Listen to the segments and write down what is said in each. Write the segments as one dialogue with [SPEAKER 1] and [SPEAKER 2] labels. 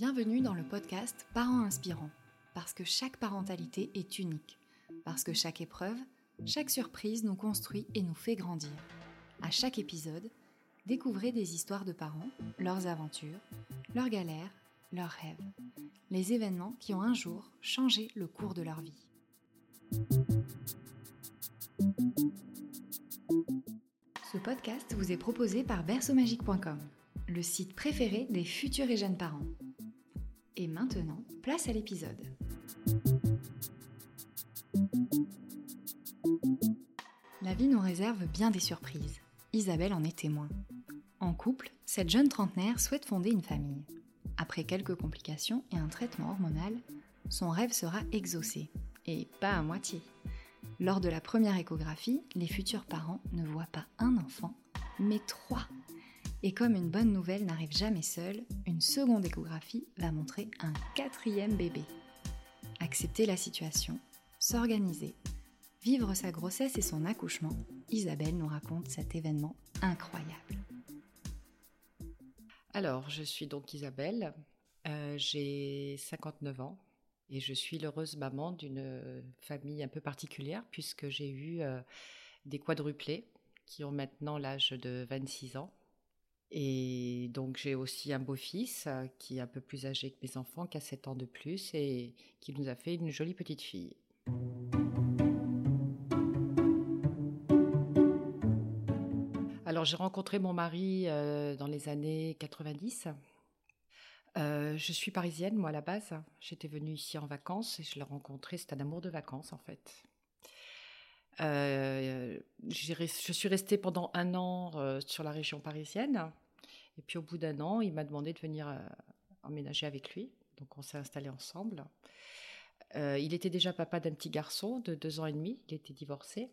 [SPEAKER 1] Bienvenue dans le podcast Parents inspirants, parce que chaque parentalité est unique, parce que chaque épreuve, chaque surprise nous construit et nous fait grandir. À chaque épisode, découvrez des histoires de parents, leurs aventures, leurs galères, leurs rêves, les événements qui ont un jour changé le cours de leur vie. Ce podcast vous est proposé par berceaumagique.com, le site préféré des futurs et jeunes parents. Et maintenant, place à l'épisode. La vie nous réserve bien des surprises. Isabelle en est témoin. En couple, cette jeune trentenaire souhaite fonder une famille. Après quelques complications et un traitement hormonal, son rêve sera exaucé. Et pas à moitié. Lors de la première échographie, les futurs parents ne voient pas un enfant, mais trois. Et comme une bonne nouvelle n'arrive jamais seule, une seconde échographie va montrer un quatrième bébé. Accepter la situation, s'organiser, vivre sa grossesse et son accouchement, Isabelle nous raconte cet événement incroyable.
[SPEAKER 2] Alors, je suis donc Isabelle, euh, j'ai 59 ans et je suis l'heureuse maman d'une famille un peu particulière puisque j'ai eu euh, des quadruplés qui ont maintenant l'âge de 26 ans et donc j'ai aussi un beau-fils euh, qui est un peu plus âgé que mes enfants, qui a 7 ans de plus et qui nous a fait une jolie petite fille. Alors j'ai rencontré mon mari euh, dans les années 90. Euh, je suis parisienne, moi à la base. J'étais venue ici en vacances et je l'ai rencontré. C'est un amour de vacances en fait. Euh, je suis restée pendant un an euh, sur la région parisienne. Et puis au bout d'un an, il m'a demandé de venir euh, emménager avec lui. Donc on s'est installés ensemble. il était déjà papa d'un petit garçon de deux ans et demi. Il était divorcé.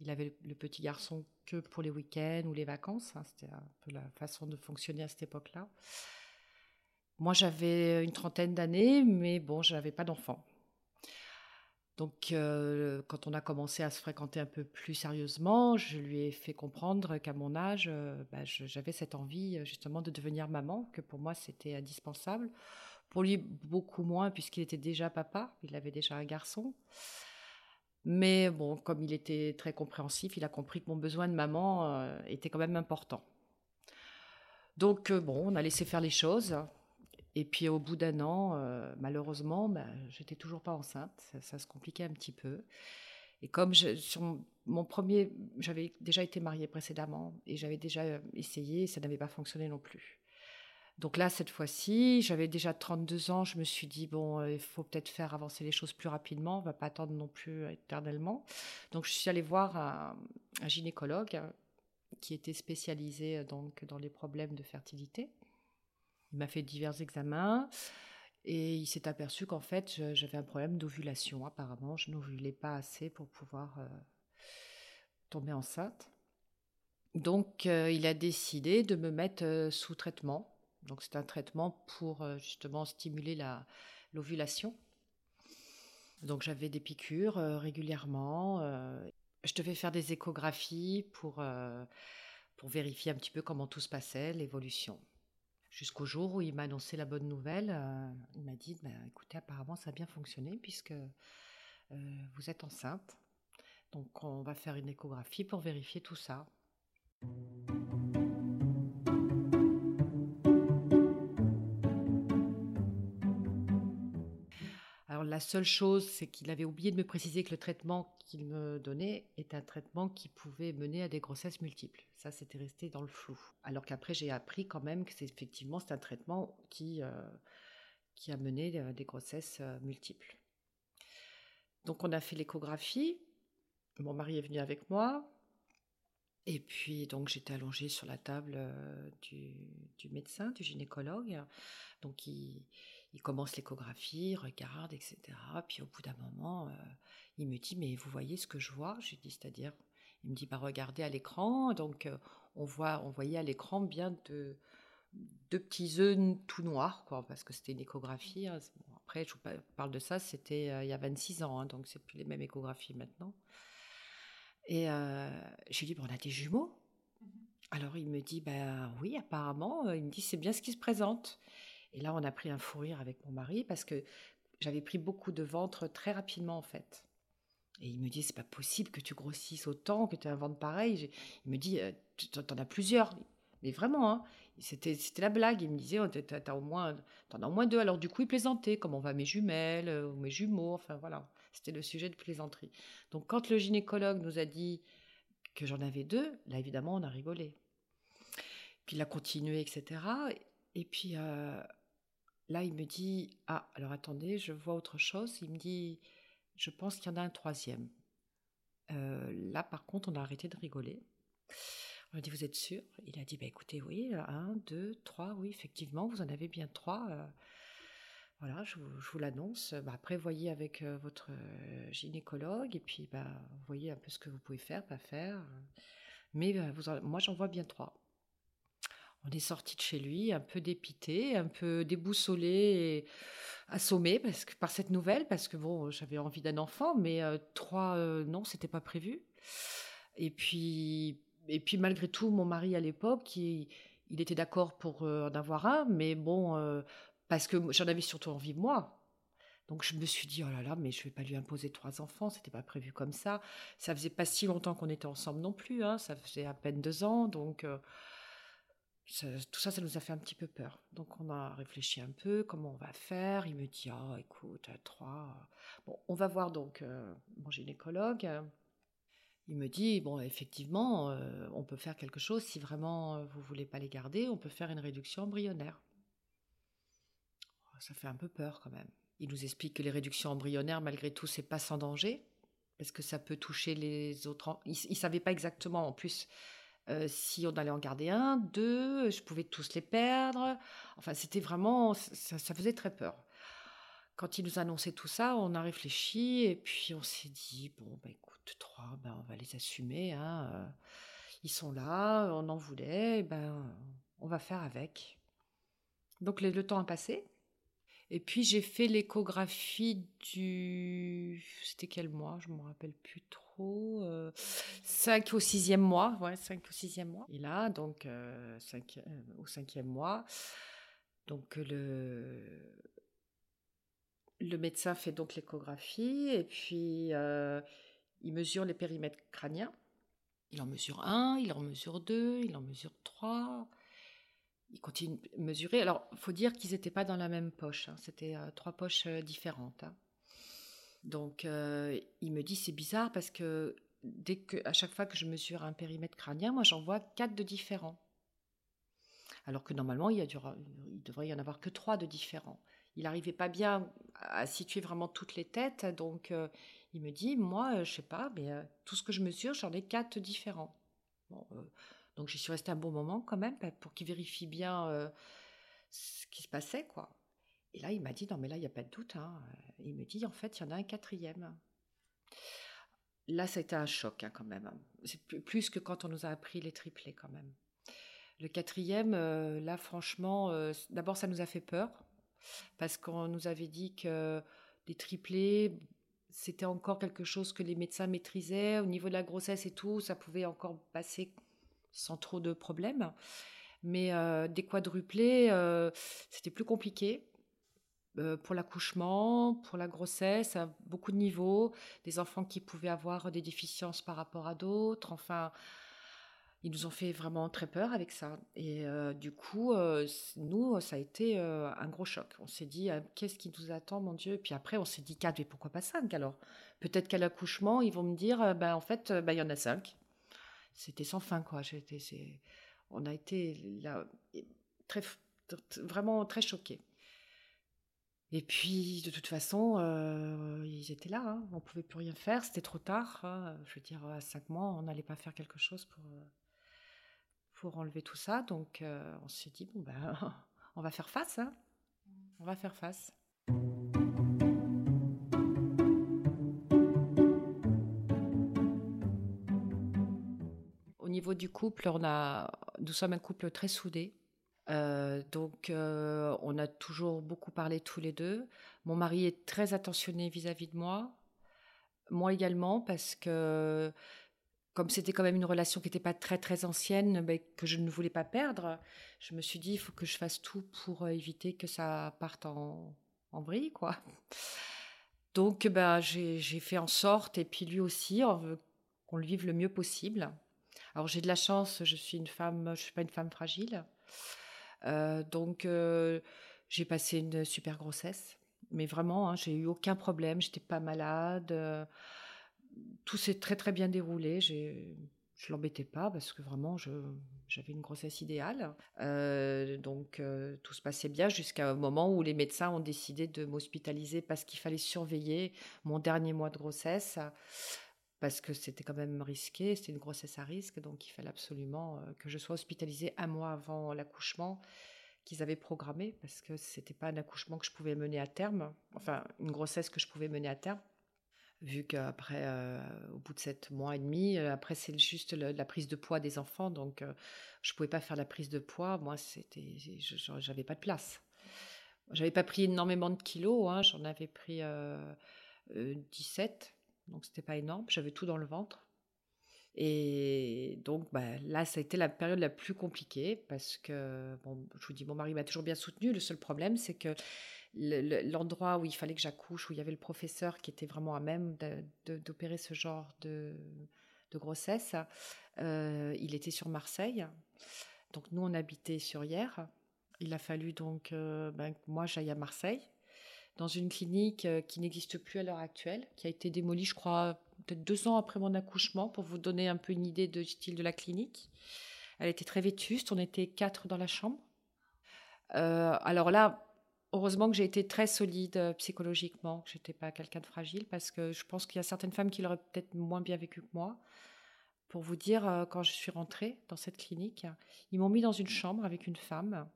[SPEAKER 2] Il avait le petit garçon que pour les week-ends ou les vacances. Hein. C'était un peu la façon de fonctionner à cette époque-là. Moi, j'avais une trentaine d'années, mais bon, je n'avais pas d'enfant. Donc, euh, quand on a commencé à se fréquenter un peu plus sérieusement, je lui ai fait comprendre qu'à mon âge, euh, bah, j'avais cette envie justement de devenir maman, que pour moi c'était indispensable. Pour lui, beaucoup moins, puisqu'il était déjà papa, il avait déjà un garçon. Mais bon, comme il était très compréhensif, il a compris que mon besoin de maman euh, était quand même important. Donc, bon, on a laissé faire les choses. Et puis au bout d'un an, euh, malheureusement, bah, j'étais toujours pas enceinte. Ça, se compliquait un petit peu. Et comme mon premier, j'avais déjà été mariée précédemment et j'avais déjà euh, essayé, ça n'avait pas fonctionné non plus. Donc là, cette fois-ci, j'avais déjà 32 ans. Je me suis dit bon, euh, il faut peut-être faire avancer les choses plus rapidement. On va pas attendre non plus éternellement. Donc je suis allée voir un, un gynécologue qui était spécialisé donc dans les problèmes de fertilité. Il m'a fait divers examens et il s'est aperçu qu'en fait, j'avais un problème d'ovulation. Apparemment, je n'ovulais pas assez pour pouvoir euh, tomber enceinte. Donc, euh, il a décidé de me mettre euh, sous traitement. Donc, c'est un traitement pour justement stimuler l'ovulation. Donc, j'avais des piqûres régulièrement. je devais faire des échographies pour, pour vérifier un petit peu comment tout se passait, l'évolution. Jusqu'au jour où il m'a annoncé la bonne nouvelle. Euh, il m'a dit bah, écoutez, apparemment, ça a bien fonctionné puisque euh, vous êtes enceinte. Donc, on va faire une échographie pour vérifier tout ça. la seule chose, c'est qu'il avait oublié de me préciser que le traitement qu'il me donnait est un traitement qui pouvait mener à des grossesses multiples. Ça, c'était resté dans le flou. Alors qu'après, j'ai appris quand même que c'est effectivement un traitement qui, euh, a mené à des grossesses euh, multiples. Donc, on a fait l'échographie. Mon mari est venu avec moi. Et puis, donc, j'étais allongée sur la table euh, du, du, médecin, du gynécologue. Donc, il, il commence l'échographie, regarde, etc. Puis au bout d'un moment, euh, il me dit, mais vous voyez ce que je vois? J'ai dit, c'est-à-dire Il me dit, bah, regardez à l'écran. Donc euh, on, voit, on voyait à l'écran bien de, deux petits œufs tout noirs, quoi, parce que c'était une échographie. Hein. après, je vous parle de ça, c'était euh, il y a 26 ans, hein, donc c'est plus les mêmes échographies maintenant. Et j'ai dit, bon, on a des jumeaux? Mmh Alors il me dit, bah oui, apparemment, il me dit, c'est bien ce qui se présente. Et là, on a pris un fou rire avec mon mari parce que j'avais pris beaucoup de ventre très rapidement en fait. Et il me dit, c'est pas possible que tu grossisses autant, que tu aies un ventre pareil. Il me dit, tu en as plusieurs. Mais vraiment, hein, c'était, la blague. Il me disait, oh, t'as, au moins, t'en as au moins deux. Alors du coup, il plaisantait, comment va mes jumelles, ou mes jumeaux, enfin voilà. C'était le sujet de plaisanterie. Donc quand le gynécologue nous a dit que j'en avais deux, là évidemment, on a rigolé. Puis il a continué, etc. Et puis euh, là, il me dit, ah, alors attendez, je vois autre chose. Il me dit, je pense qu'il y en a un troisième. Euh, là, par contre, on a arrêté de rigoler. On a dit, vous êtes sûr? Il a dit, bah, écoutez, oui, un, deux, trois, oui, effectivement, vous en avez bien trois. Euh, voilà, je, vous l'annonce. Bah, après, voyez avec euh, votre gynécologue et puis bah, voyez un peu ce que vous pouvez faire, pas faire. Mais moi, j'en vois bien trois. On est sorti de chez lui un peu dépité, un peu déboussolé et assommé parce que, par cette nouvelle, parce que bon, j'avais envie d'un enfant, mais euh, trois, euh, non, c'était pas prévu. Et puis, et puis malgré tout, mon mari à l'époque, il, il, était d'accord pour euh, en avoir un, mais bon, parce que j'en avais surtout envie moi. Donc je me suis dit oh là là, mais je vais pas lui imposer trois enfants, c'était pas prévu comme ça. Ça faisait pas si longtemps qu'on était ensemble non plus, hein, ça faisait à peine deux ans, donc tout ça, ça nous a fait un petit peu peur. Donc on a réfléchi un peu, comment on va faire. Il me dit, ah écoute, trois. Bon, on va voir donc euh, mon gynécologue. Il me dit, bon, effectivement, euh, on peut faire quelque chose. Si vraiment euh, vous voulez pas les garder, on peut faire une réduction embryonnaire. Ça fait un peu peur quand même. Il nous explique que les réductions embryonnaires, malgré tout, c'est pas sans danger, parce que ça peut toucher les autres. Il, ne savait pas exactement, en plus, euh, si on allait en garder un, deux, je pouvais tous les perdre. Enfin, c'était vraiment, ça, faisait très peur. Quand il nous annonçait tout ça, on a réfléchi et puis on s'est dit bon, bah écoute, trois, ben, on va les assumer. Hein, euh, ils sont là, on en voulait, ben on va faire avec. Donc le, le temps a passé. Et puis j'ai fait l'échographie du. C'était quel mois Je ne me rappelle plus trop. 5 euh, au 6e mois, ouais, 5 au 6e mois. Et là, donc, euh, euh, au 5e mois, donc le, le médecin fait donc l'échographie et puis il mesure les périmètres crâniens. Il en mesure un, il en mesure deux, il en mesure trois. Il continue de mesurer. Alors, faut dire qu'ils n'étaient pas dans la même poche. Hein. C'était trois poches différentes. Hein. Donc, euh, il me dit c'est bizarre parce que dès que, à chaque fois que je mesure un périmètre crânien, moi j'en vois quatre de différents. Alors que normalement, il, y a il devrait y en avoir que trois de différents. Il n'arrivait pas bien à situer vraiment toutes les têtes, donc euh, il me dit moi, je sais pas, mais euh, tout ce que je mesure, j'en ai quatre différents. donc j'y suis restée un bon moment quand même pour qu'il vérifie bien ce qui se passait, quoi. Et là, il m'a dit, non, mais là, il n'y a pas de doute. Hein. Il me dit, en fait, il y en a un quatrième. Là, ça a été un choc hein, quand même. C'est plus que quand on nous a appris les triplés quand même. Le quatrième, euh, là, franchement, euh, d'abord, ça nous a fait peur parce qu'on nous avait dit que les triplés, c'était encore quelque chose que les médecins maîtrisaient. Au niveau de la grossesse et tout, ça pouvait encore passer sans trop de problèmes. Mais euh, des quadruplés, c'était plus compliqué. Euh, pour l'accouchement, pour la grossesse, à beaucoup de niveaux, des enfants qui pouvaient avoir des déficiences par rapport à d'autres, enfin, ils nous ont fait vraiment très peur avec ça. Et euh, du coup, euh, nous, ça a été un gros choc. On s'est dit, qu'est-ce qui nous attend, mon Dieu? Et puis après, on s'est dit, quatre, mais pourquoi pas cinq alors? Peut-être qu'à l'accouchement, ils vont me dire, ben, en fait, ben, il y en a cinq. C'était sans fin, quoi. on a été vraiment très choqués. Et puis, de toute façon, euh, ils étaient là, hein. on ne pouvait plus rien faire, c'était trop tard. Hein. Je veux dire, à cinq mois, on n'allait pas faire quelque chose pour, euh, pour enlever tout ça. Donc, euh, on s'est dit, bon, ben, on va faire face. Hein. On va faire face. Au niveau du couple, on a, nous sommes un couple très soudé. Euh, donc, euh, on a toujours beaucoup parlé tous les deux. Mon mari est très attentionné vis-à-vis de moi. Moi également, parce que comme c'était quand même une relation qui n'était pas très très ancienne, mais que je ne voulais pas perdre, je me suis dit il faut que je fasse tout pour éviter que ça parte en, en vrille, quoi. Donc ben, j'ai fait en sorte, et puis lui aussi, qu'on le vive le mieux possible. Alors j'ai de la chance, je suis une femme, je suis pas une femme fragile, euh, donc euh, j'ai passé une super grossesse, mais vraiment, hein, j'ai eu aucun problème, j'étais pas malade. Euh, tout s'est très très bien déroulé. J'ai, je l'embêtais pas parce que vraiment j'avais une grossesse idéale. Euh, donc euh, tout se passait bien jusqu'à un moment où les médecins ont décidé de m'hospitaliser parce qu'il fallait surveiller mon dernier mois de grossesse parce que c'était quand même risqué, c'était une grossesse à risque, donc il fallait absolument euh, que je sois hospitalisée un mois avant l'accouchement qu'ils avaient programmé parce que c'était pas un accouchement que je pouvais mener à terme, enfin une grossesse que je pouvais mener à terme vu qu'après, euh, au bout de sept mois et demi, euh, après c'est juste la prise de poids des enfants, donc euh, je pouvais pas faire la prise de poids. Moi, c'était, j'avais pas de place. J'avais pas pris énormément de kilos, hein, j'en avais pris 17, donc c'était pas énorme. J'avais tout dans le ventre. Et donc bah, là, ça a été la période la plus compliquée parce que, bon, je vous dis, mon mari m'a toujours bien soutenu. Le seul problème, c'est que l'endroit où il fallait que j'accouche, où il y avait le professeur qui était vraiment à même d'opérer ce genre de, grossesse, euh, il était sur Marseille. Donc nous, on habitait sur Hier. Il a fallu donc euh, ben, que moi j'aille à Marseille, dans une clinique euh, qui n'existe plus à l'heure actuelle, qui a été démolie, je crois, peut-être deux ans après mon accouchement, pour vous donner un peu une idée du style de la clinique. Elle était très vétuste, on était quatre dans la chambre. alors là, heureusement que j'ai été très solide euh, psychologiquement, que j'étais pas quelqu'un de fragile, parce que je pense qu'il y a certaines femmes qui l'auraient peut-être moins bien vécu que moi. Pour vous dire, euh, quand je suis rentrée dans cette clinique, ils m'ont mis dans une chambre avec une femme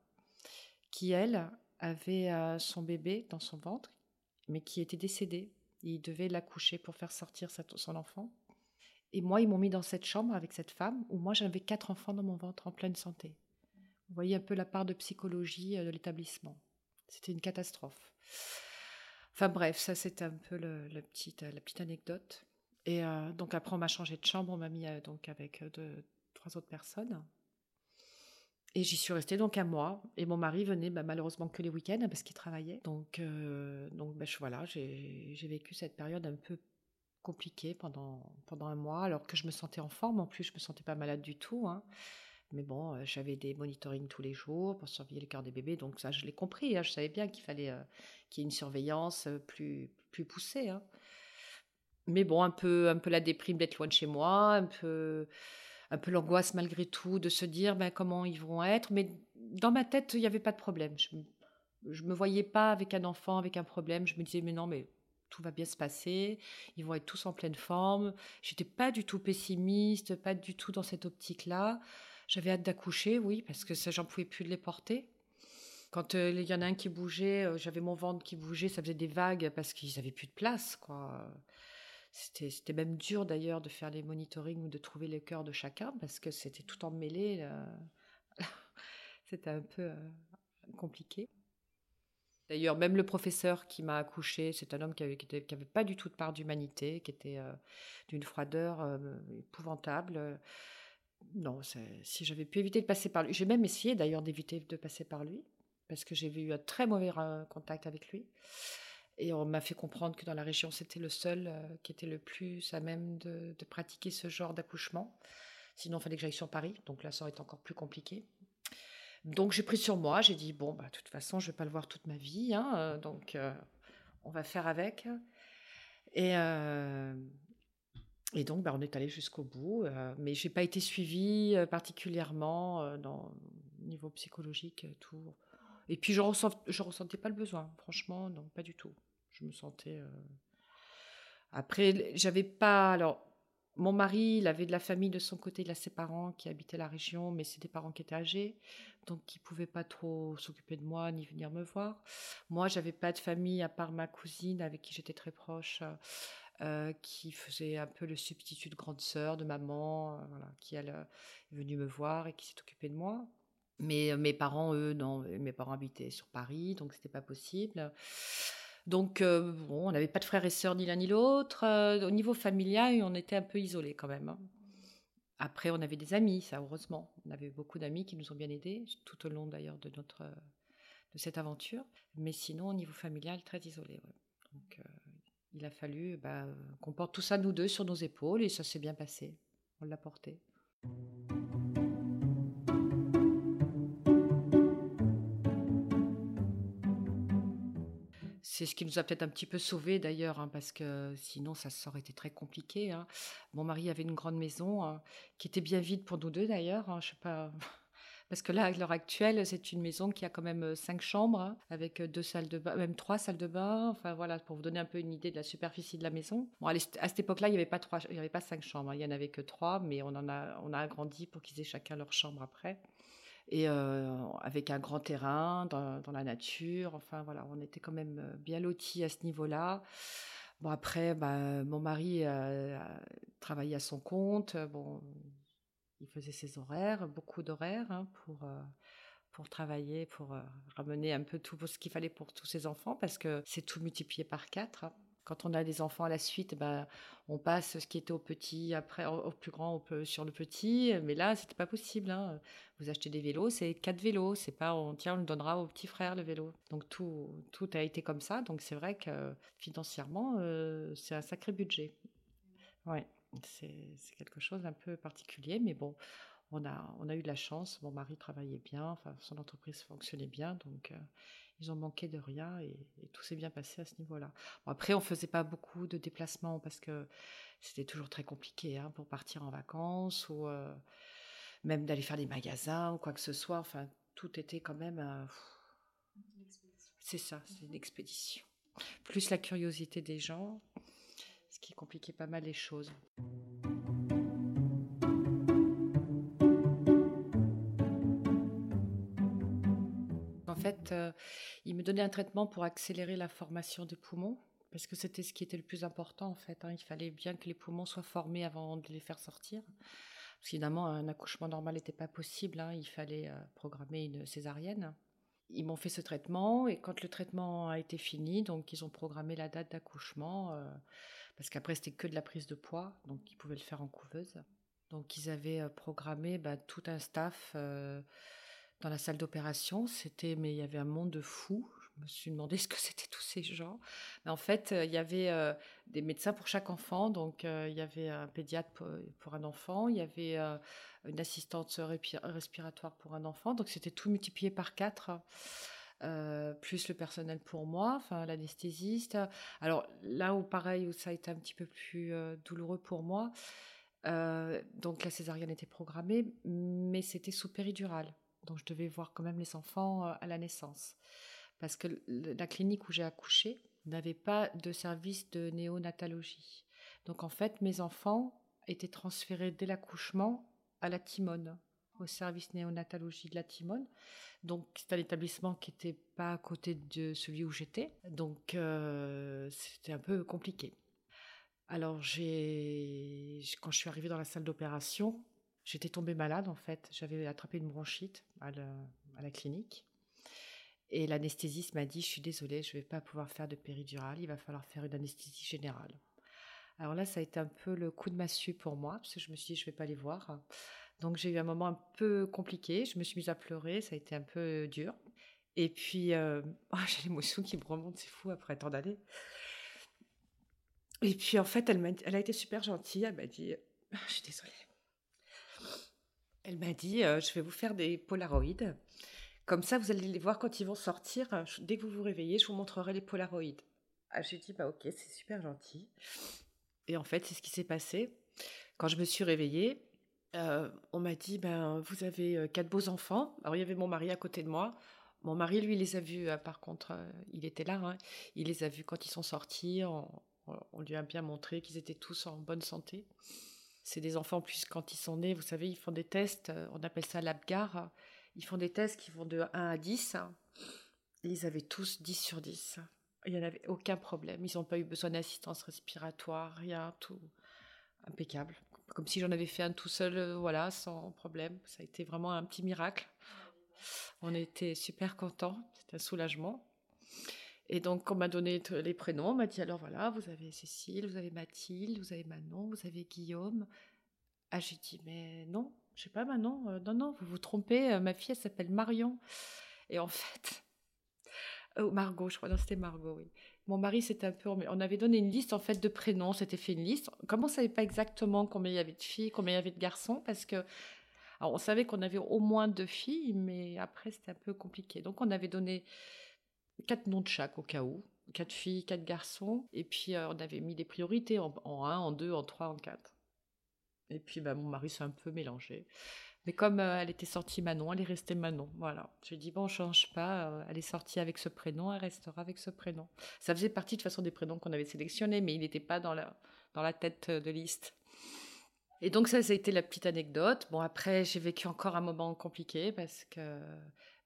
[SPEAKER 2] qui, elle, avait euh, son bébé dans son ventre, mais qui était décédé. Il devait l'accoucher pour faire sortir son enfant. Et moi, ils m'ont mis dans cette chambre avec cette femme où moi, j'avais quatre enfants dans mon ventre en pleine santé. Vous voyez un peu la part de psychologie de l'établissement. C'était une catastrophe. Enfin bref, ça c'était un peu petite, la petite anecdote. Et euh, donc après on m'a changé de chambre, on m'a mis euh, donc avec euh, deux, trois autres personnes. Et j'y suis restée donc un mois. Et mon mari venait bah, malheureusement que les week-ends parce qu'il travaillait. Donc, donc bah, voilà, j'ai vécu cette période un peu compliquée pendant, pendant un mois, alors que je me sentais en forme. En plus, je me sentais pas malade du tout. Hein. Mais bon, euh, j'avais des monitorings tous les jours pour surveiller le cœur des bébés, donc ça, je l'ai compris. Hein. je savais bien qu'il fallait euh, qu'il y ait une surveillance euh, plus, plus poussée. Hein. Mais bon, un peu, un peu la déprime d'être loin de chez moi, un peu, un peu l'angoisse malgré tout de se dire ben, comment ils vont être. Mais dans ma tête, il n'y avait pas de problème. Je ne me voyais pas avec un enfant, avec un problème. Je me disais, mais non, mais tout va bien se passer, ils vont être tous en pleine forme. J'étais pas du tout pessimiste, pas du tout dans cette optique-là. J'avais hâte d'accoucher, oui, parce que ça, j'en pouvais plus de les porter. Quand euh, il y en a un qui bougeait, euh, j'avais mon ventre qui bougeait, ça faisait des vagues parce qu'ils n'avaient plus de place, quoi. C'était même dur d'ailleurs de faire les monitorings ou de trouver le cœur de chacun parce que c'était tout emmêlé. c'était un peu euh, compliqué. D'ailleurs, même le professeur qui m'a accouché, c'est un homme qui n'avait pas du tout de part d'humanité, qui était d'une froideur épouvantable non, si j'avais pu éviter de passer par lui, j'ai même essayé d'ailleurs d'éviter de passer par lui, parce que j'ai eu un très mauvais euh, contact avec lui. Et on m'a fait comprendre que dans la région, c'était le seul euh, qui était le plus à même de, pratiquer ce genre d'accouchement. Sinon, il fallait que j'aille sur Paris, donc là, ça aurait été encore plus compliqué. Donc j'ai pris sur moi, j'ai dit, bon, bah, de toute façon, je ne vais pas le voir toute ma vie, hein, euh, donc on va faire avec. Et, et donc, bah, on est allé jusqu'au bout, euh, mais j'ai pas été suivie euh, particulièrement euh, dans niveau psychologique, tout. Et puis je ressent, je ressentais pas le besoin, franchement, non, pas du tout. Je me sentais. Après, j'avais pas. Alors, mon mari, il avait de la famille de son côté, il a ses parents qui habitaient la région, mais c'est des parents qui étaient âgés, donc qui pouvaient pas trop s'occuper de moi ni venir me voir. Moi, j'avais pas de famille à part ma cousine avec qui j'étais très proche. Euh, qui faisait un peu le substitut de grande sœur, de maman, euh, voilà, qui euh, est venue me voir et qui s'est occupée de moi. Mais mes parents, eux, non, mes parents habitaient sur Paris, donc c'était pas possible. Donc, bon, on n'avait pas de frères et sœurs ni l'un ni l'autre. au niveau familial, on était un peu isolés quand même. Hein. Après, on avait des amis, ça heureusement. On avait beaucoup d'amis qui nous ont bien aidés tout au long d'ailleurs de notre de cette aventure. Mais sinon, au niveau familial, très isolé. Donc, euh, il a fallu bah, qu'on porte tout ça nous deux sur nos épaules et ça s'est bien passé. On l'a porté. C'est ce qui nous a peut-être un petit peu sauvés d'ailleurs, hein, parce que sinon ça, aurait été très compliqué. Hein. Mon mari avait une grande maison hein, qui était bien vide pour nous deux d'ailleurs. je sais pas. Parce que là, à l'heure actuelle, c'est une maison qui a quand même cinq chambres, avec deux salles de bain, même trois salles de bain. Enfin voilà, pour vous donner un peu une idée de la superficie de la maison. Bon, à cette époque-là, il n'y avait pas trois, il avait pas cinq chambres. Il y en avait que trois, mais on en a, on a agrandi pour qu'ils aient chacun leur chambre après et avec un grand terrain dans, la nature. Enfin voilà, on était quand même bien lotis à ce niveau-là. Bon après, bah, mon mari travaillait à son compte. Bon, il faisait ses horaires, beaucoup d'horaires hein, pour pour travailler, pour ramener un peu tout ce qu'il fallait pour tous ses enfants, parce que c'est tout multiplié par quatre. Hein. Quand on a des enfants à la suite, ben, on passe ce qui était au petit, après au plus grand, peut sur le petit. Mais là, c'était pas possible. Hein. Vous achetez des vélos, c'est quatre vélos. C'est pas, on tiens, on le donnera au petit frère le vélo. Donc tout, tout a été comme ça. Donc c'est vrai que financièrement, euh, c'est un sacré budget. Ouais, c'est quelque chose d'un peu particulier, mais bon, on a, on a eu de la chance. Mon mari travaillait bien, enfin, son entreprise fonctionnait bien, donc euh, ils ont manqué de rien et, tout s'est bien passé à ce niveau-là. après, on faisait pas beaucoup de déplacements parce que c'était toujours très compliqué hein, pour partir en vacances ou euh, même d'aller faire des magasins ou quoi que ce soit. Enfin, tout était quand même. Euh, c'est ça, c'est une expédition. Plus la curiosité des gens, ce qui compliquait pas mal les choses. Fait, euh, il me donnait un traitement pour accélérer la formation des poumons, parce que c'était ce qui était le plus important en fait. Hein. Il fallait bien que les poumons soient formés avant de les faire sortir. Parce qu'évidemment, un accouchement normal n'était pas possible. Hein. Il fallait euh, programmer une césarienne. Ils m'ont fait ce traitement et quand le traitement a été fini, donc ils ont programmé la date d'accouchement euh, parce qu'après c'était que de la prise de poids, donc ils pouvaient le faire en couveuse. Donc ils avaient programmé bah, tout un staff dans la salle d'opération. C'était, mais il y avait un monde de fous. Je me suis demandé ce que c'était tous ces gens. En fait, euh, il y avait euh, des médecins pour chaque enfant. Donc, euh, il y avait un pédiatre pour, un enfant. Il y avait une assistante respiratoire pour un enfant. Donc, c'était tout multiplié par quatre. plus le personnel pour moi, enfin l'anesthésiste. Alors là où pareil, où ça a été un petit peu plus douloureux pour moi, donc la césarienne était programmée, mais c'était sous péridurale. Donc je devais voir quand même les enfants euh, à la naissance. Parce que la clinique où j'ai accouché n'avait pas de service de néonatologie. Donc en fait, mes enfants étaient transférés dès l'accouchement à la Timone, au service néonatologie de la Timone. Donc c'est un établissement qui n'était pas à côté de celui où j'étais. Donc euh, c'était un peu compliqué. Alors j'ai, quand je suis arrivée dans la salle d'opération, J'étais tombée malade en fait. J'avais attrapé une bronchite à, la clinique. Et l'anesthésiste m'a dit, je suis désolée, je ne vais pas pouvoir faire de péridurale, il va falloir faire une anesthésie générale. Alors là, ça a été un peu le coup de massue pour moi, parce que je me suis dit, je ne vais pas les voir. Donc j'ai eu un moment un peu compliqué, je me suis mise à pleurer, ça a été un peu dur. Et puis, euh, oh, j'ai l'émotion qui me remonte, c'est fou, après tant d'années. Et puis en fait, elle, a, été super gentille, elle m'a dit, je suis désolée, elle m'a dit, euh, je vais vous faire des polaroïdes. Comme ça, vous allez les voir quand ils vont sortir. Dès que vous vous réveillez, je vous montrerai les polaroïdes. Ah, j'ai dit, bah ok, c'est super gentil. Et en fait, c'est ce qui s'est passé. Quand je me suis réveillée, euh, on m'a dit, ben, vous avez euh, quatre beaux enfants. Alors, il y avait mon mari à côté de moi. Mon mari, lui, les a vus, par contre, il était là. Hein. Il les a vus quand ils sont sortis. on lui a bien montré qu'ils étaient tous en bonne santé. C'est des enfants, plus quand ils sont nés, vous savez, ils font des tests, euh, on appelle ça l'ABGAR. Ils font des tests qui vont de 1 à 10. Et ils avaient tous 10 sur 10. Il n'y en avait aucun problème. Ils n'ont pas eu besoin d'assistance respiratoire, rien, tout impeccable. Comme si j'en avais fait un tout seul, euh, voilà, sans problème. Ça a été vraiment un petit miracle. On était super contents. C'était un soulagement. Et donc, on m'a donné les prénoms. On m'a dit alors voilà, vous avez Cécile, vous avez Mathilde, vous avez Manon, vous avez Guillaume. Ah, j'ai dit, mais non, je sais pas, maintenant, euh, non, non, vous vous trompez, ma fille, elle s'appelle Marion. Et en fait, oh, Margot, je crois, non, c'était Margot, oui. Mon mari, c'était un peu. On avait donné une liste en fait de prénoms, c'était fait une liste. Comme on ne savait pas exactement combien il y avait de filles, combien il y avait de garçons, parce que. Alors, on savait qu'on avait au moins deux filles, mais après, c'était un peu compliqué. Donc, on avait donné quatre noms de chaque au cas où. Quatre filles, quatre garçons. Et puis, euh, on avait mis des priorités en, en un, en deux, en trois, en quatre. Et puis, bah, mon mari s'est un peu mélangé. Mais comme euh, elle était sortie Manon, elle est restée Manon. Voilà. Je dit bon, on change pas. Euh, elle est sortie avec ce prénom, elle restera avec ce prénom. Ça faisait partie de façon des prénoms qu'on avait sélectionnés, mais il n'était pas dans la, dans la tête de liste. Et donc ça, ça a été la petite anecdote. Bon, après, j'ai vécu encore un moment compliqué parce que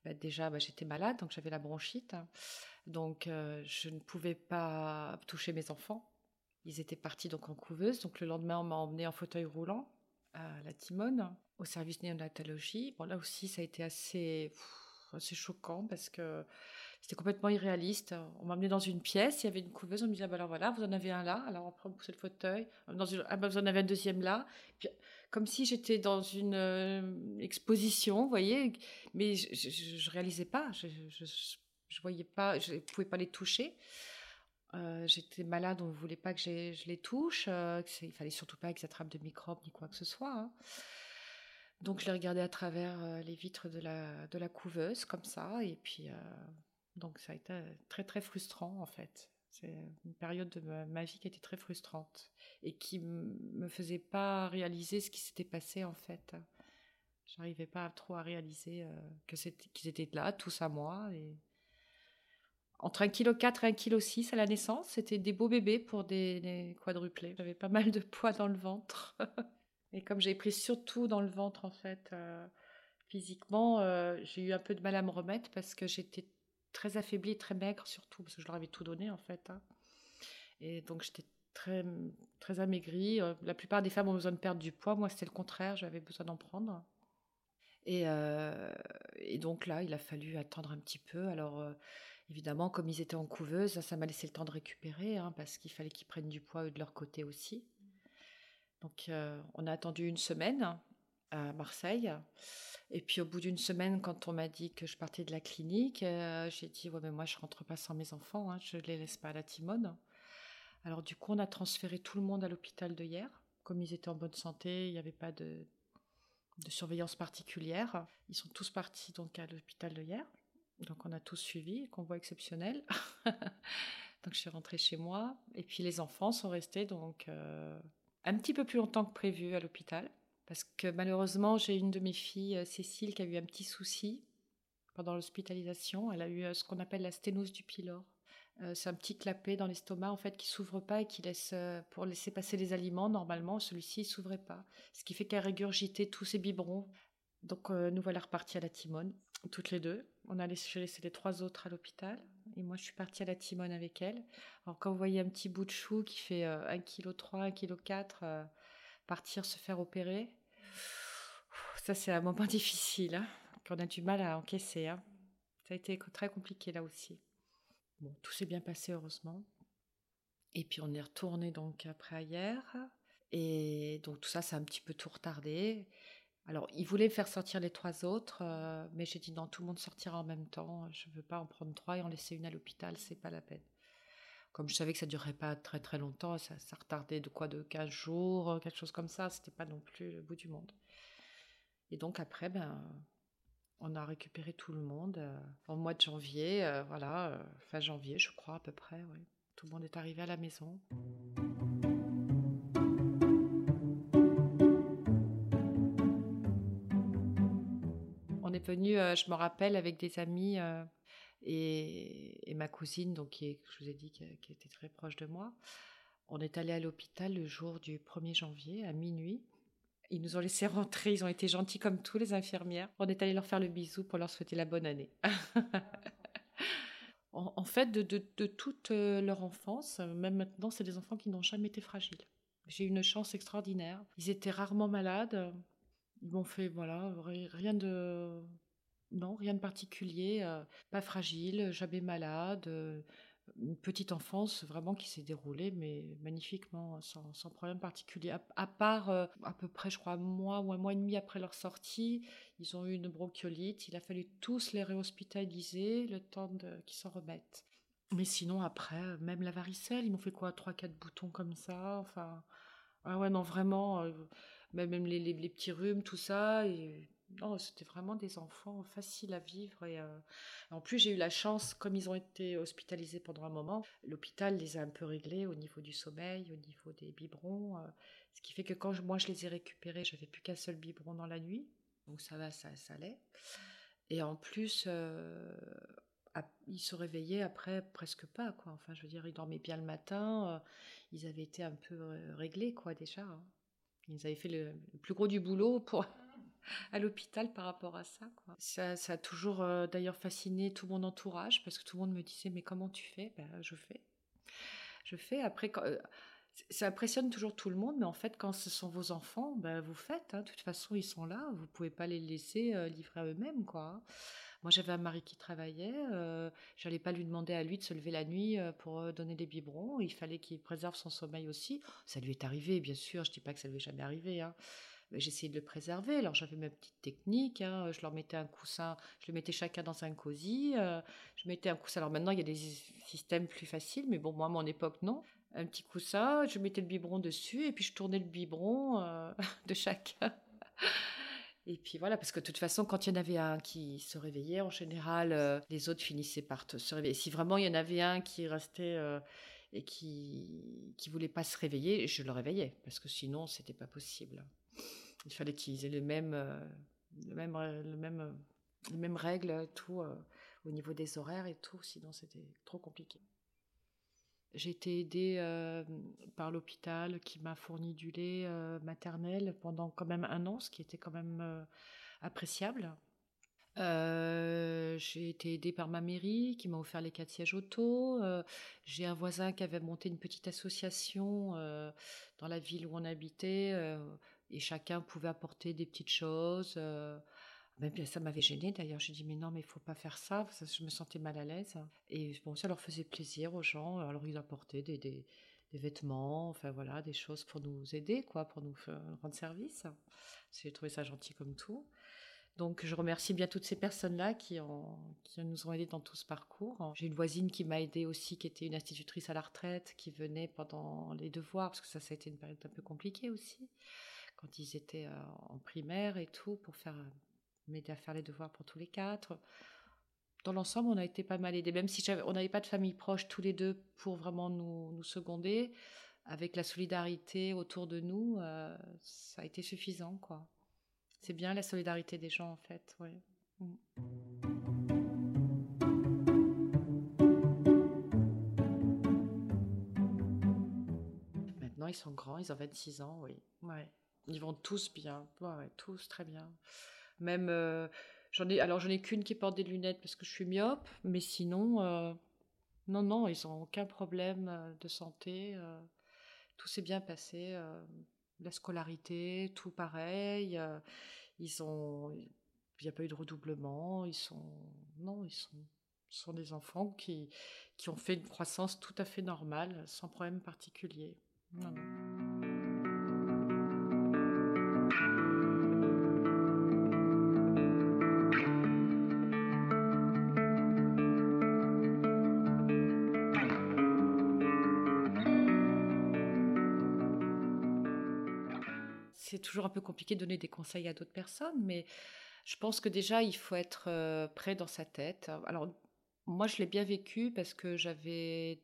[SPEAKER 2] bah, déjà, bah, j'étais malade, donc j'avais la bronchite. Donc, euh, je ne pouvais pas toucher mes enfants. Ils étaient partis donc en couveuse. Donc, le lendemain, on m'a emmené en fauteuil roulant à la Timone au service néonatologie. Bon, là aussi, ça a été assez, assez choquant parce que c'était complètement irréaliste. On m'a amené dans une pièce, il y avait une couveuse, on me disait, ah, bah alors voilà, vous en avez un là, alors après on poussait le fauteuil, dans une, ah, bah, vous en avez un deuxième là. Comme si j'étais dans une euh, exposition, vous voyez, mais je, je, réalisais pas, je, je, voyais pas, je pouvais pas les toucher. Euh, j'étais malade, on ne voulait pas que je les touche, euh, il fallait surtout pas qu'ils attrapent de microbes ni quoi que ce soit. Hein. Donc je les regardais à travers euh, les vitres de la, de la couveuse, comme ça. Et puis, euh, donc ça a été très très frustrant en fait. C'est une période de ma, vie qui était très frustrante et qui me faisait pas réaliser ce qui s'était passé en fait. J'arrivais pas trop à réaliser euh, que qu'ils étaient là, tous à moi. Et... Entre 1,4 kg et 1,6 kg à la naissance, c'était des beaux bébés pour des, quadruplés. J'avais pas mal de poids dans le ventre. Et comme j'ai pris surtout dans le ventre, en fait, euh, physiquement, euh, j'ai eu un peu de mal à me remettre parce que j'étais très affaiblie, très maigre surtout, parce que je leur avais tout donné, en fait. Hein. Et donc, j'étais très, très amaigrie. Euh, la plupart des femmes ont besoin de perdre du poids. Moi, c'était le contraire, j'avais besoin d'en prendre. Et, et, donc là, il a fallu attendre un petit peu. Alors, évidemment, comme ils étaient en couveuse, ça m'a laissé le temps de récupérer, hein, parce qu'il fallait qu'ils prennent du poids eux de leur côté aussi. Donc, euh, on a attendu une semaine à Marseille. Et puis, au bout d'une semaine, quand on m'a dit que je partais de la clinique, euh, j'ai dit Ouais, mais moi, je rentre pas sans mes enfants, hein, je les laisse pas à la Timone. Alors, du coup, on a transféré tout le monde à l'hôpital de hier. Comme ils étaient en bonne santé, il n'y avait pas de, de, surveillance particulière. Ils sont tous partis donc à l'hôpital de hier. Donc, on a tous suivi, convoi exceptionnel. donc, je suis rentrée chez moi. Et puis, les enfants sont restés donc. Euh, un petit peu plus longtemps que prévu à l'hôpital. Parce que malheureusement, j'ai une de mes filles, euh, Cécile, qui a eu un petit souci pendant l'hospitalisation. Elle a eu euh, ce qu'on appelle la sténose du pylore. Euh, c'est un petit clapet dans l'estomac en fait qui s'ouvre pas et qui laisse pour laisser passer les aliments. Normalement, celui-ci s'ouvrait pas, ce qui fait qu'elle régurgitait tous ses biberons. Donc nous voilà repartis à la Timone, toutes les deux. On a laissé, laissé les trois autres à l'hôpital. Et moi, je suis partie à la Timone avec elle. Alors, quand vous voyez un petit bout de chou qui fait 1,3 kg, 1,4 kg, partir se faire opérer, ça, c'est un moment difficile, hein, qu'on a du mal à encaisser. Hein. Ça a été très compliqué là aussi. Bon, tout s'est bien passé, heureusement. Et puis, on est retourné donc après hier. Et donc, tout ça, ça a un petit peu tout retardé. Alors, il voulait faire sortir les trois autres, euh, mais j'ai dit non, tout le monde sortira en même temps. Je ne veux pas en prendre trois et en laisser une à l'hôpital, c'est pas la peine. Comme je savais que ça durerait pas très très longtemps, ça, retardait de quoi de 15 jours, quelque chose comme ça, c'était pas non plus le bout du monde. Et donc après, ben, on a récupéré tout le monde euh, en mois de janvier, euh, voilà, fin janvier, je crois à peu près. Tout le monde est arrivé à la maison. venu, euh, je me rappelle, avec des amis euh, et, ma cousine, donc qui je vous ai dit, qui, était très proche de moi. On est allé à l'hôpital le jour du 1er janvier à minuit. Ils nous ont laissé rentrer, ils ont été gentils comme tous les infirmières. On est allé leur faire le bisou pour leur souhaiter la bonne année. en, fait, de, de, toute euh, leur enfance, même maintenant, c'est des enfants qui n'ont jamais été fragiles. J'ai eu une chance extraordinaire. Ils étaient rarement malades. Ils m'ont fait, voilà, rien de. Non, rien de particulier. Euh, pas fragile, jamais malade. Euh, une petite enfance vraiment qui s'est déroulée, mais magnifiquement, sans, problème particulier. À, part euh, à peu près, je crois, un mois ou un mois et demi après leur sortie, ils ont eu une bronchiolite. Il a fallu tous les réhospitaliser le temps qu'ils s'en remettent. Mais sinon, après, même la varicelle, ils m'ont fait quoi Trois, quatre boutons comme ça. Enfin, ah ouais, non, vraiment, même, les, petits rhumes, tout ça. Non, c'était vraiment des enfants faciles à vivre. Et, euh, en plus, j'ai eu la chance, comme ils ont été hospitalisés pendant un moment, l'hôpital les a un peu réglés au niveau du sommeil, au niveau des biberons. Euh, ce qui fait que quand moi je les ai récupérés, j'avais plus qu'un seul biberon dans la nuit. Donc ça va, ça, ça allait. Et en plus, euh, ils se réveillaient après presque pas. Quoi. Enfin, je veux dire, ils dormaient bien le matin. ils avaient été un peu réglés, quoi, déjà. Hein. Ils avaient fait le plus gros du boulot pour à l'hôpital par rapport à ça, quoi. Ça, a toujours euh, d'ailleurs fasciné tout mon entourage parce que tout le monde me disait mais comment tu fais? Ben, je fais, je fais. Après, euh, ça impressionne toujours tout le monde, mais en fait quand ce sont vos enfants, ben, vous faites. Hein. De toute façon ils sont là, vous pouvez pas les laisser euh, livrer à eux-mêmes, quoi. Moi, j'avais un mari qui travaillait. Je j'allais pas lui demander à lui de se lever la nuit pour donner des biberons. Il fallait qu'il préserve son sommeil aussi. Ça lui est arrivé, bien sûr. Je dis pas que ça lui est jamais arrivé. Hein. J'essayais de le préserver. Alors j'avais ma petite technique, hein. je leur mettais un coussin, je le mettais chacun dans un cosy, euh, je mettais un coussin. Alors maintenant il y a des systèmes plus faciles, mais bon moi à mon époque non. Un petit coussin, je mettais le biberon dessus et puis je tournais le biberon euh, de chacun. Et puis voilà, parce que de toute façon, quand il y en avait un qui se réveillait, en général, euh, les autres finissaient par se réveiller. Si vraiment il y en avait un qui restait et qui qui voulait pas se réveiller, je le réveillais, parce que sinon c'était pas possible il fallait qu'ils aient les mêmes, euh, le même, le même, les mêmes règles, tout euh, au niveau des horaires et tout, sinon c'était trop compliqué. J'ai été aidée euh, par l'hôpital qui m'a fourni du lait maternel pendant quand même un an, ce qui était quand même appréciable. j'ai été aidée par ma mairie qui m'a offert les quatre sièges auto. j'ai un voisin qui avait monté une petite association dans la ville où on habitait et chacun pouvait apporter des petites choses. Euh, ça m'avait gêné d'ailleurs. J'ai dit mais non mais il faut pas faire ça. Je me sentais mal à l'aise. Et bon ça leur faisait plaisir aux gens. Alors ils apportaient des, vêtements, enfin voilà, des choses pour nous aider quoi, pour nous rendre service. J'ai trouvé ça gentil comme tout. Donc je remercie bien toutes ces personnes-là qui, qui nous ont aidés dans tout ce parcours. J'ai une voisine qui m'a aidée aussi, qui était une institutrice à la retraite, qui venait pendant les devoirs, parce que ça, ça a été une période un peu compliquée aussi quand ils étaient euh, en primaire et tout, pour faire m'aider à faire les devoirs pour tous les quatre. Dans l'ensemble, on a été pas mal aidés, même si on n'avait pas de famille proche tous les deux pour vraiment nous, nous seconder. Avec la solidarité autour de nous, euh, ça a été suffisant, quoi. C'est bien la solidarité des gens, en fait, oui. Mm. Maintenant, ils sont grands, ils ont 26 ans, oui. Ouais. Ils vont tous bien, tous très bien. Même, euh, alors j'en ai qu'une qui porte des lunettes parce que je suis myope, mais sinon, euh, non, non, ils n'ont aucun problème euh, de santé. tout s'est bien passé. la scolarité, tout pareil. ils ont, il n'y a pas eu de redoublement. Ils sont, non, ils sont, sont des enfants qui, qui ont fait une croissance tout à fait normale, sans problème particulier. Non, non. Toujours un peu compliqué de donner des conseils à d'autres personnes, mais je pense que déjà, il faut être euh, prêt dans sa tête. Alors, moi, je l'ai bien vécu parce que j'avais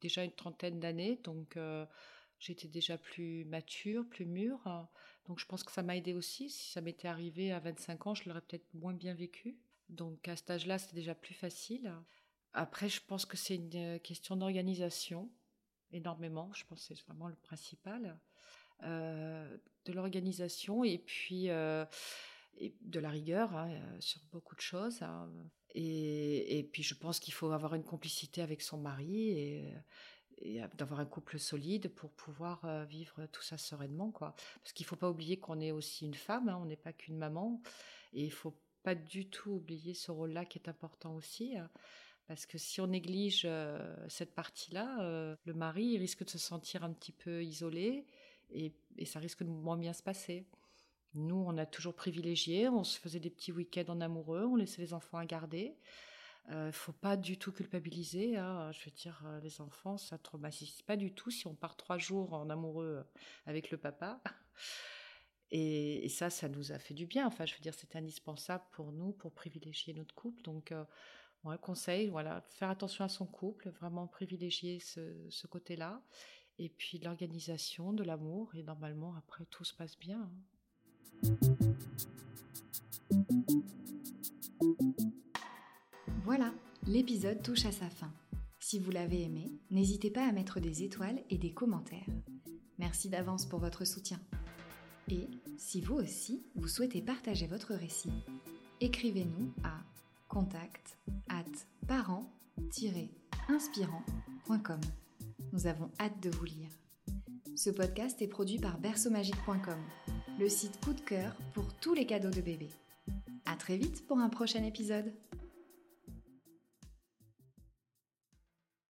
[SPEAKER 2] déjà une trentaine d'années, donc euh, j'étais déjà plus mature, plus mûre. Donc, je pense que ça m'a aidé aussi. Si ça m'était arrivé à 25 ans, je l'aurais peut-être moins bien vécu. Donc, à cet âge-là, c'était déjà plus facile. Après, je pense que c'est une question d'organisation, énormément. Je pense que c'est vraiment le principal. Euh, de l'organisation et puis euh, de la rigueur hein, euh, sur beaucoup de choses. Hein. Et, et, puis je pense qu'il faut avoir une complicité avec son mari et, d'avoir un couple solide pour pouvoir vivre tout ça sereinement. Quoi. Parce qu'il ne faut pas oublier qu'on est aussi une femme, hein, on n'est pas qu'une maman. Et il faut pas du tout oublier ce rôle-là qui est important aussi Parce que si on néglige cette partie-là, le mari risque de se sentir un petit peu isolé et, ça risque de moins bien se passer. Nous, on a toujours privilégié, on se faisait des petits week-ends en amoureux, on laissait les enfants à garder. Il euh, faut pas du tout culpabiliser. Hein. Je veux dire, euh, les enfants, ça traumatise pas du tout si on part trois jours en amoureux euh, avec le papa. Et, ça, ça nous a fait du bien. Enfin, je veux dire, c'est indispensable pour nous pour privilégier notre couple. Donc, moi, conseil, voilà, faire attention à son couple, vraiment privilégier ce côté-là. Et puis l'organisation, de l'amour. Et normalement, après, tout se passe bien. Hein.
[SPEAKER 1] Voilà, l'épisode touche à sa fin. Si vous l'avez aimé, n'hésitez pas à mettre des étoiles et des commentaires. Merci d'avance pour votre soutien. Et si vous aussi, vous souhaitez partager votre récit, écrivez-nous à contact at parent-inspirant.com. Nous avons hâte de vous lire. Ce podcast est produit par berceaumagique.com, le site coup de cœur pour tous les cadeaux de bébé. À très vite pour un prochain épisode.